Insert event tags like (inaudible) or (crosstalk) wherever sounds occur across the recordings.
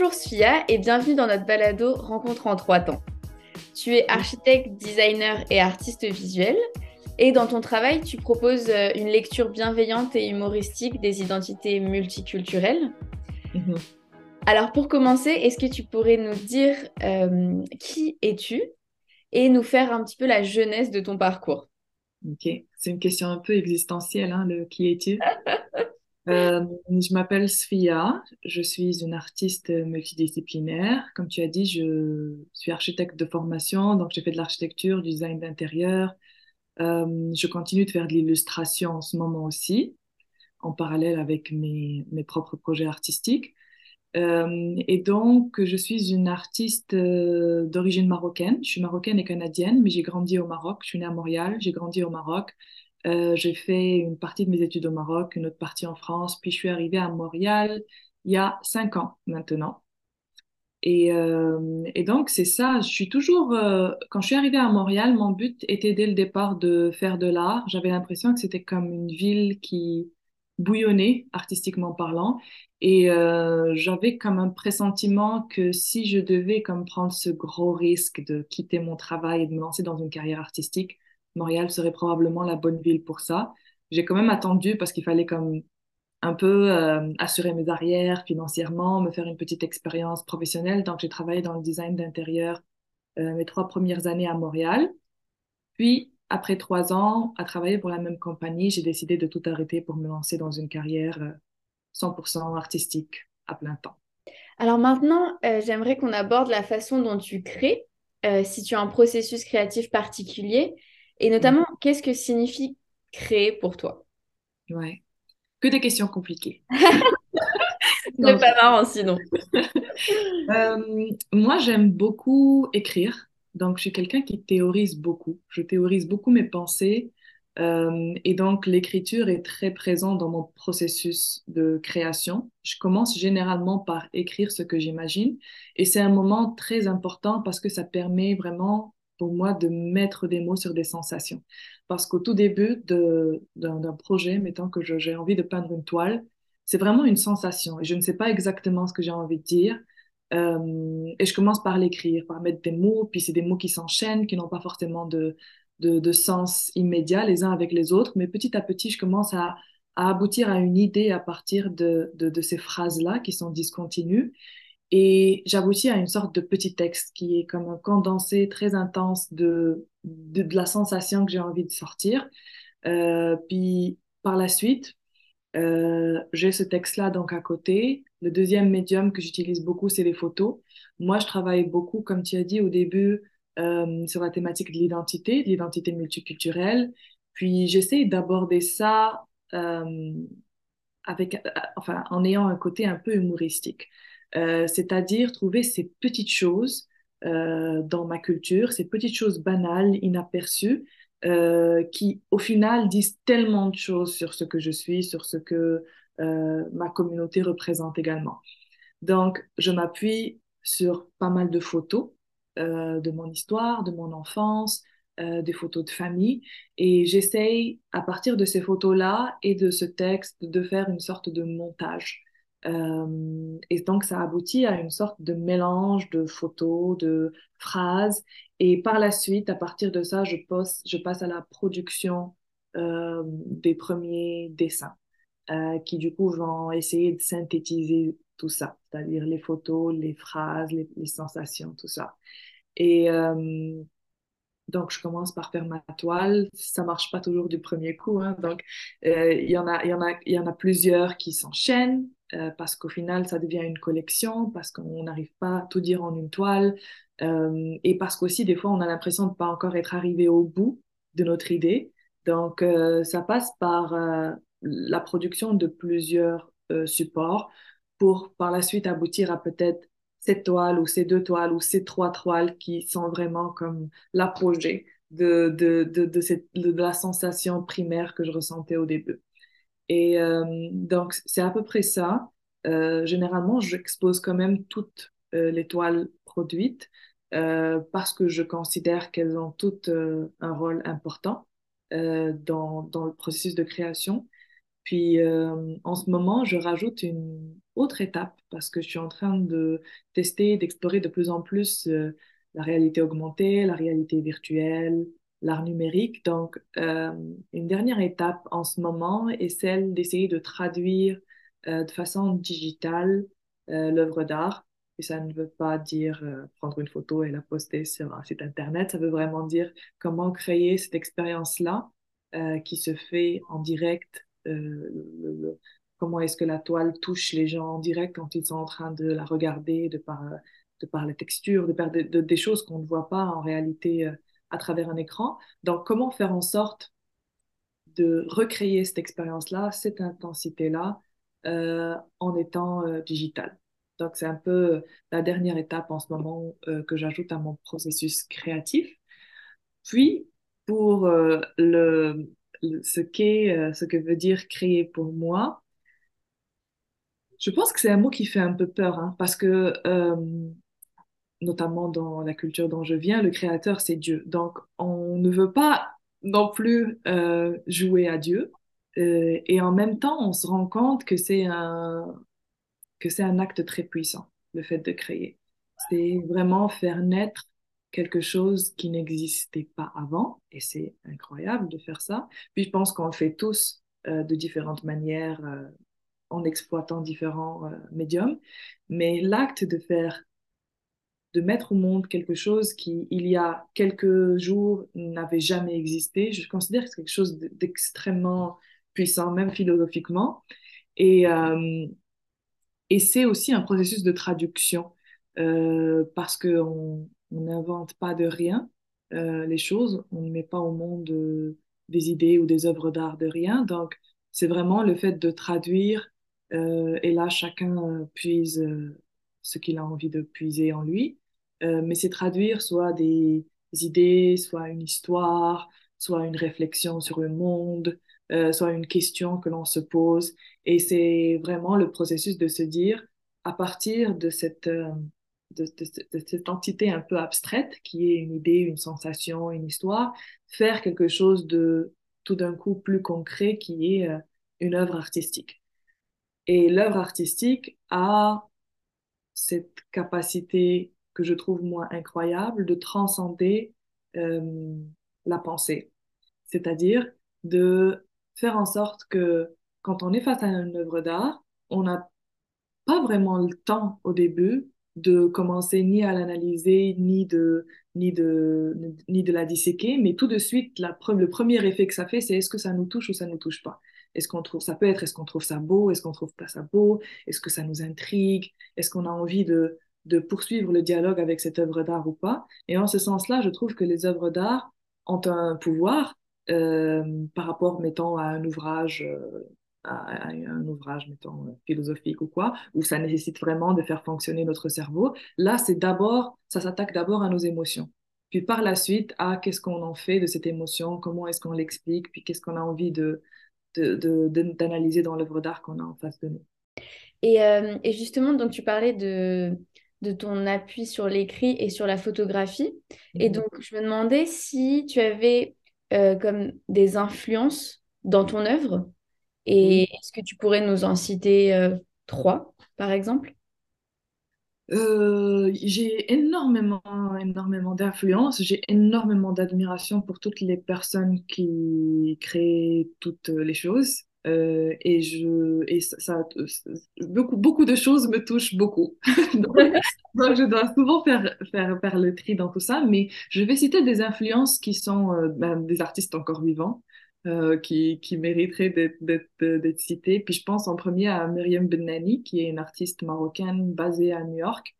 Bonjour Sophia et bienvenue dans notre balado Rencontre en trois temps. Tu es architecte, designer et artiste visuel et dans ton travail, tu proposes euh, une lecture bienveillante et humoristique des identités multiculturelles. Mhm. Alors pour commencer, est-ce que tu pourrais nous dire euh, qui es-tu et nous faire un petit peu la jeunesse de ton parcours? Ok, c'est une question un peu existentielle, hein, le qui es-tu? (laughs) Euh, je m'appelle Sfia, je suis une artiste multidisciplinaire. Comme tu as dit, je suis architecte de formation, donc j'ai fait de l'architecture, du design d'intérieur. Euh, je continue de faire de l'illustration en ce moment aussi, en parallèle avec mes, mes propres projets artistiques. Euh, et donc, je suis une artiste d'origine marocaine. Je suis marocaine et canadienne, mais j'ai grandi au Maroc. Je suis née à Montréal, j'ai grandi au Maroc. Euh, j'ai fait une partie de mes études au Maroc, une autre partie en France, puis je suis arrivée à Montréal il y a cinq ans maintenant. Et, euh, donc, c'est ça, je suis toujours, euh, quand je suis arrivée à Montréal, mon but était dès le départ de faire de l'art. J'avais l'impression que c'était comme une ville qui bouillonnait, artistiquement parlant. Et j'avais comme un pressentiment que si je devais comme prendre ce gros risque de quitter mon travail et de me lancer dans une carrière artistique, Montréal serait probablement la bonne ville pour ça. J'ai quand même attendu parce qu'il fallait comme un peu euh, assurer mes arrières financièrement, me faire une petite expérience professionnelle. Donc, j'ai travaillé dans le design d'intérieur euh, mes trois premières années à Montréal. Puis, après trois ans à travailler pour la même compagnie, j'ai décidé de tout arrêter pour me lancer dans une carrière 100% euh, artistique à plein temps. Alors maintenant, j'aimerais qu'on aborde la façon dont tu crées, si tu as un processus créatif particulier et notamment, mm. qu'est-ce que signifie créer pour toi? Ouais. Que des questions compliquées. (laughs) C'est pas marrant sinon. (laughs) Euh, moi, j'aime beaucoup écrire. Donc, je suis quelqu'un qui théorise beaucoup. Je théorise beaucoup mes pensées. Euh, et donc, l'écriture est très présente dans mon processus de création. Je commence généralement par écrire ce que j'imagine. Et c'est un moment très important parce que ça permet vraiment pour moi de mettre des mots sur des sensations. Parce qu'au tout début d'un projet, mettons que j'ai envie de peindre une toile, c'est vraiment une sensation et je ne sais pas exactement ce que j'ai envie de dire. Euh, et je commence par l'écrire, par mettre des mots, puis c'est des mots qui s'enchaînent, qui n'ont pas forcément de, de, sens immédiat les uns avec les autres, mais petit à petit, je commence à, à aboutir à une idée à partir de, de, de ces phrases-là qui sont discontinues. Et j'aboutis à une sorte de petit texte qui est comme un condensé très intense de, de, la sensation que j'ai envie de sortir. Euh, puis par la suite, euh, j'ai ce texte-là donc à côté. Le deuxième médium que j'utilise beaucoup, c'est les photos. Moi, je travaille beaucoup, comme tu as dit au début, euh, sur la thématique de l'identité, de l'identité multiculturelle. Puis j'essaie d'aborder ça avec, enfin, en ayant un côté un peu humoristique. Euh, c'est-à-dire trouver ces petites choses euh, dans ma culture, ces petites choses banales, inaperçues, euh, qui au final disent tellement de choses sur ce que je suis, sur ce que ma communauté représente également. Donc, je m'appuie sur pas mal de photos de mon histoire, de mon enfance, des photos de famille. Et j'essaye, à partir de ces photos-là et de ce texte, de faire une sorte de montage. Euh, et donc, ça aboutit à une sorte de mélange de photos, de phrases. Et par la suite, à partir de ça, je, passe, je passe à la production euh, des premiers dessins, euh, qui du coup vont essayer de synthétiser tout ça, c'est-à-dire les photos, les phrases, les, sensations, tout ça. Et donc, je commence par faire ma toile. Ça marche pas toujours du premier coup. Hein. Donc, il y en a, y en a, il y en a plusieurs qui s'enchaînent euh, parce qu'au final, ça devient une collection, parce qu'on n'arrive pas à tout dire en une toile, euh, et parce qu'aussi, des fois, on a l'impression de ne pas encore être arrivé au bout de notre idée. Donc, euh, ça passe par la production de plusieurs supports pour par la suite aboutir à peut-être cette toile ou ces deux toiles ou ces trois toiles qui sont vraiment comme l'apogée de, de, de, de, de la sensation primaire que je ressentais au début. Et euh, donc, c'est à peu près ça. Euh, généralement, j'expose quand même toutes euh, les toiles produites parce que je considère qu'elles ont toutes un rôle important dans, dans le processus de création. Puis en ce moment, je rajoute une autre étape parce que je suis en train de tester, d'explorer de plus en plus la réalité augmentée, la réalité virtuelle, l'art numérique. Donc, euh, une dernière étape en ce moment est celle d'essayer de traduire euh, de façon digitale euh, l'œuvre d'art. Et ça ne veut pas dire prendre une photo et la poster sur un site internet. Ça veut vraiment dire comment créer cette expérience-là qui se fait en direct. comment est-ce que la toile touche les gens en direct quand ils sont en train de la regarder de par, de par la texture, de par des choses qu'on ne voit pas en réalité à travers un écran. Donc, comment faire en sorte de recréer cette expérience-là, cette intensité-là, euh, en étant euh, digital? Donc, c'est un peu la dernière étape en ce moment euh, que j'ajoute à mon processus créatif. Puis, pour le, ce qu'est, ce que veut dire créer pour moi, je pense que c'est un mot qui fait un peu peur, hein, parce que notamment dans la culture dont je viens, le créateur, c'est Dieu. Donc, on ne veut pas non plus euh, jouer à Dieu. Euh, et en même temps, on se rend compte que c'est un, que c'est un acte très puissant, le fait de créer. C'est vraiment faire naître quelque chose qui n'existait pas avant, et c'est incroyable de faire ça. Puis je pense qu'on le fait tous euh, de différentes manières en exploitant différents médiums, mais l'acte de faire de mettre au monde quelque chose qui, il y a quelques jours, n'avait jamais existé. Je considère que c'est quelque chose d'extrêmement puissant, même philosophiquement. Et, euh, et c'est aussi un processus de traduction, euh, parce qu'on n'invente pas de rien euh, les choses, on ne met pas au monde des idées ou des œuvres d'art de rien. Donc, c'est vraiment le fait de traduire, et là, chacun puise ce qu'il a envie de puiser en lui. Euh, mais c'est traduire soit des idées, soit une histoire, soit une réflexion sur le monde, euh, soit une question que l'on se pose. Et c'est vraiment le processus de se dire, à partir de cette, euh, de, de, cette entité un peu abstraite, qui est une idée, une sensation, une histoire, faire quelque chose de tout d'un coup plus concret, qui est une œuvre artistique. Et l'œuvre artistique a cette capacité que je trouve moi incroyable de transcender euh, la pensée. C'est-à-dire de faire en sorte que quand on est face à une œuvre d'art, on n'a pas vraiment le temps au début de commencer ni à l'analyser, ni de, ni, de, ni de la disséquer, mais tout de suite, la, le premier effet que ça fait, c'est est-ce que ça nous touche ou ça ne nous touche pas? Est-ce qu'on trouve, ça peut être, est-ce qu'on trouve ça beau, est-ce qu'on trouve pas ça beau, est-ce que ça nous intrigue, est-ce qu'on a envie de, de poursuivre le dialogue avec cette œuvre d'art ou pas. Et en ce sens-là, je trouve que les œuvres d'art ont un pouvoir euh, par rapport, mettons, à un ouvrage, euh, à, un ouvrage, mettons, philosophique ou quoi, où ça nécessite vraiment de faire fonctionner notre cerveau. Là, c'est d'abord, ça s'attaque d'abord à nos émotions. Puis par la suite, à qu'est-ce qu'on en fait de cette émotion, comment est-ce qu'on l'explique, puis qu'est-ce qu'on a envie de, d'analyser dans l'œuvre d'art qu'on a en face de nous. Et, euh, et, justement, donc tu parlais de, de ton appui sur l'écrit et sur la photographie. Et mhm. donc, je me demandais si tu avais euh, comme des influences dans ton œuvre. Et est-ce que tu pourrais nous en citer euh, trois, par exemple? Euh, j'ai énormément, énormément d'influence, j'ai énormément d'admiration pour toutes les personnes qui créent toutes les choses. Euh, et je, et ça, beaucoup, beaucoup de choses me touchent beaucoup. (laughs) donc, je dois souvent faire, faire, faire le tri dans tout ça, mais je vais citer des influences qui sont euh, ben, des artistes encore vivants. Euh, qui, qui mériteraient d'être cités. Puis je pense en premier à Myriam Benani, qui est une artiste marocaine basée à New York,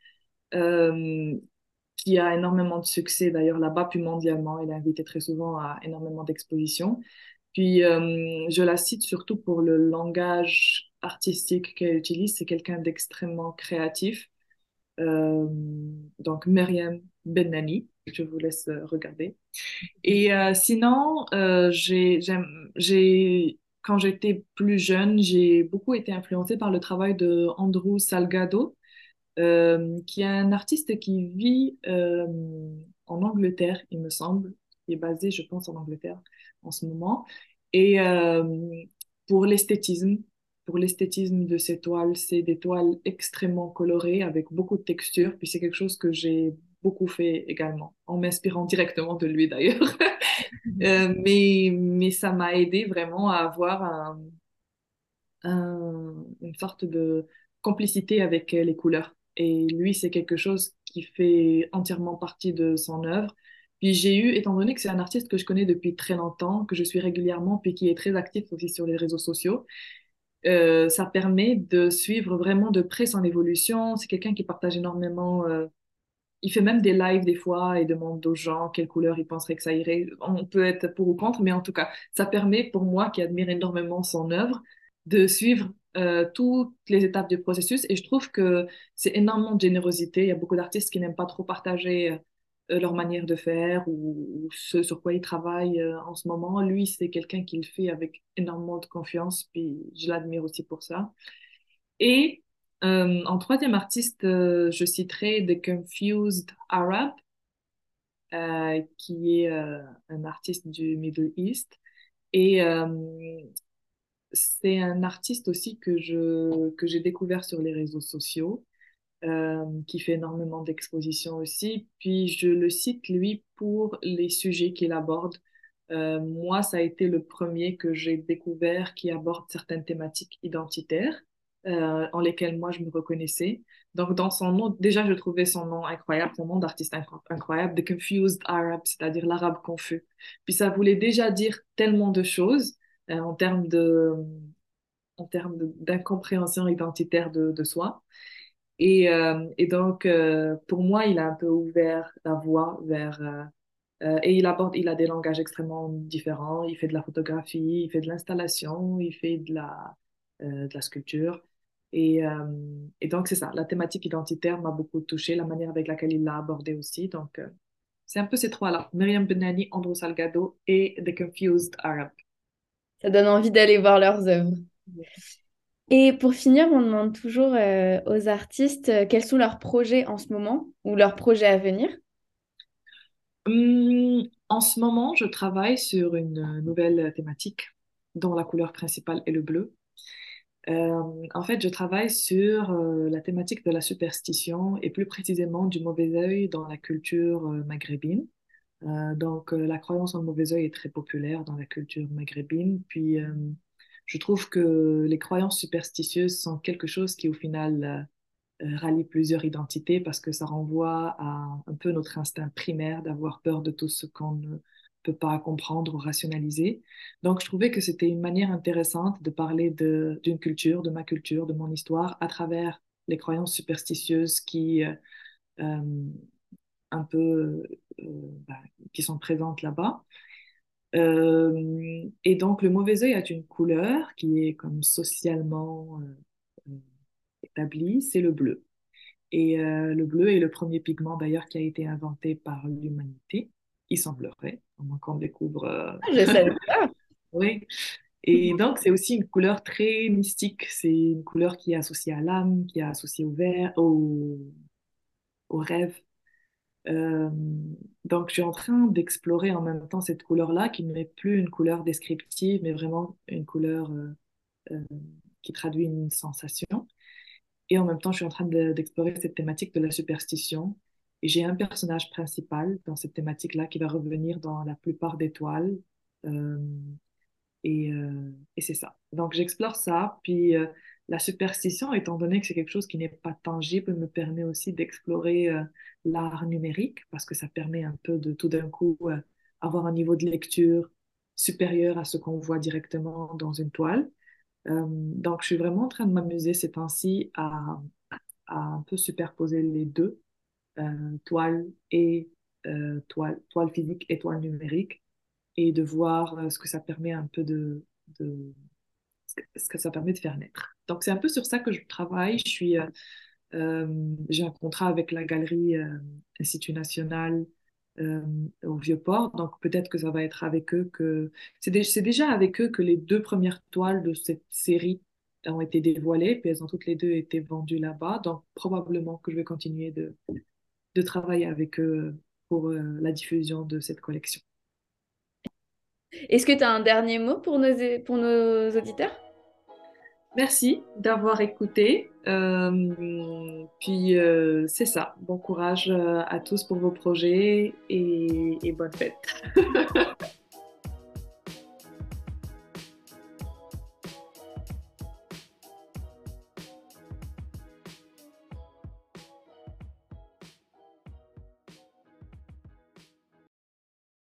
qui a énormément de succès d'ailleurs là-bas, puis mondialement. Elle est invitée très souvent à énormément d'expositions. Puis, euh, je la cite surtout pour le langage artistique qu'elle utilise. C'est quelqu'un d'extrêmement créatif. Euh, donc, Myriam Benani, je vous laisse euh, regarder. Et sinon, j'ai, quand j'étais plus jeune, j'ai beaucoup été influencée par le travail de Andrew Salgado, qui est un artiste qui vit en Angleterre, il me semble. Il est basé, je pense, en Angleterre en ce moment. Et euh, pour l'esthétisme, pour l'esthétisme de ces toiles, c'est des toiles extrêmement colorées avec beaucoup de texture. Puis c'est quelque chose que j'ai beaucoup fait également, en m'inspirant directement de lui d'ailleurs. (laughs) Euh, mais, mais ça m'a aidé vraiment à avoir un, une sorte de complicité avec les couleurs. Et lui, c'est quelque chose qui fait entièrement partie de son œuvre. Puis j'ai eu, étant donné que c'est un artiste que je connais depuis très longtemps, que je suis régulièrement, puis qui est très actif aussi sur les réseaux sociaux, euh, ça permet de suivre vraiment de près son évolution. C'est quelqu'un qui partage énormément. Euh, il fait même des lives des fois et demande aux gens quelle couleur ils penseraient que ça irait. On peut être pour ou contre, mais en tout cas, ça permet pour moi qui admire énormément son œuvre de suivre euh, toutes les étapes du processus. Et je trouve que c'est énormément de générosité. Il y a beaucoup d'artistes qui n'aiment pas trop partager leur manière de faire ou, ce sur quoi ils travaillent euh, en ce moment. Lui, c'est quelqu'un qui le fait avec énormément de confiance, puis je l'admire aussi pour ça. Et en troisième artiste, je citerai The Confused Arab, qui est un artiste du Middle East. Et c'est un artiste aussi que je que j'ai découvert sur les réseaux sociaux, euh, qui fait énormément d'expositions aussi. Puis je le cite lui pour les sujets qu'il aborde. Euh, moi, ça a été le premier que j'ai découvert qui aborde certaines thématiques identitaires euh, en lesquelles moi je me reconnaissais. Donc dans son nom, déjà je trouvais son nom incroyable, son nom d'artiste incroyable, The Confused Arab, c'est-à-dire l'arabe confus. Puis ça voulait déjà dire tellement de choses en termes en termes d'incompréhension identitaire de, de, soi. Et, euh, et donc, euh, pour moi, il a un peu ouvert la voie vers... et il aborde, il a des langages extrêmement différents. Il fait de la photographie, il fait de l'installation, il fait de la, de la sculpture. Et, et donc, c'est ça, la thématique identitaire m'a beaucoup touchée, la manière avec laquelle il l'a abordée aussi. Donc, c'est un peu ces trois-là, Myriam Benani, Andrew Salgado et The Confused Arab. Ça donne envie d'aller voir leurs œuvres. Et pour finir, on demande toujours euh, aux artistes euh, quels sont leurs projets en ce moment ou leurs projets à venir? Hum, en ce moment, je travaille sur une nouvelle thématique dont la couleur principale est le bleu. Euh, en fait, je travaille sur la thématique de la superstition et plus précisément du mauvais œil dans la culture maghrébine. Euh, donc, euh, la croyance en mauvais œil est très populaire dans la culture maghrébine. Puis, euh, je trouve que les croyances superstitieuses sont quelque chose qui, au final, rallie plusieurs identités parce que ça renvoie à un peu notre instinct primaire d'avoir peur de tout ce qu'on ne peut pas comprendre ou rationaliser. Donc, je trouvais que c'était une manière intéressante de parler d'une culture, de ma culture, de mon histoire, à travers les croyances superstitieuses qui un peu euh, bah, qui sont présentes là-bas. Euh, et donc, le mauvais œil a une couleur qui est comme socialement euh, établie, c'est le bleu. Et le bleu est le premier pigment d'ailleurs qui a été inventé par l'humanité, il semblerait, au moins qu'on découvre. Ah, je savais pas. (laughs) oui. Et donc, c'est aussi une couleur très mystique. C'est une couleur qui est associée à l'âme, qui est associée au vert, au, au rêve. Euh, donc, je suis en train d'explorer en même temps cette couleur-là, qui n'est plus une couleur descriptive, mais vraiment une couleur euh, euh, qui traduit une sensation. Et en même temps, je suis en train d'explorer cette thématique de la superstition. Et j'ai un personnage principal dans cette thématique-là qui va revenir dans la plupart des toiles. et, et c'est ça. Donc, j'explore ça. Puis, la superstition, étant donné que c'est quelque chose qui n'est pas tangible, me permet aussi d'explorer euh, l'art numérique parce que ça permet un peu de tout d'un coup euh, avoir un niveau de lecture supérieur à ce qu'on voit directement dans une toile. Euh, donc, je suis vraiment en train de m'amuser ces temps-ci à, un peu superposer les deux, toile et toile, toile physique et toile numérique, et de voir ce que ça permet un peu de ce que ça permet de faire naître. Donc, c'est un peu sur ça que je travaille. Je suis, euh, euh, j'ai un contrat avec la galerie euh, Institut National au Vieux-Port, donc peut-être que ça va être avec eux que... C'est déjà avec eux que les deux premières toiles de cette série ont été dévoilées, puis elles ont toutes les deux été vendues là-bas, donc probablement que je vais continuer de, de travailler avec eux pour la diffusion de cette collection. Est-ce que tu as un dernier mot pour nos, pour nos auditeurs? Merci d'avoir écouté. Euh, puis euh, c'est ça. Bon courage euh, à tous pour vos projets et, et bonne fête. (laughs)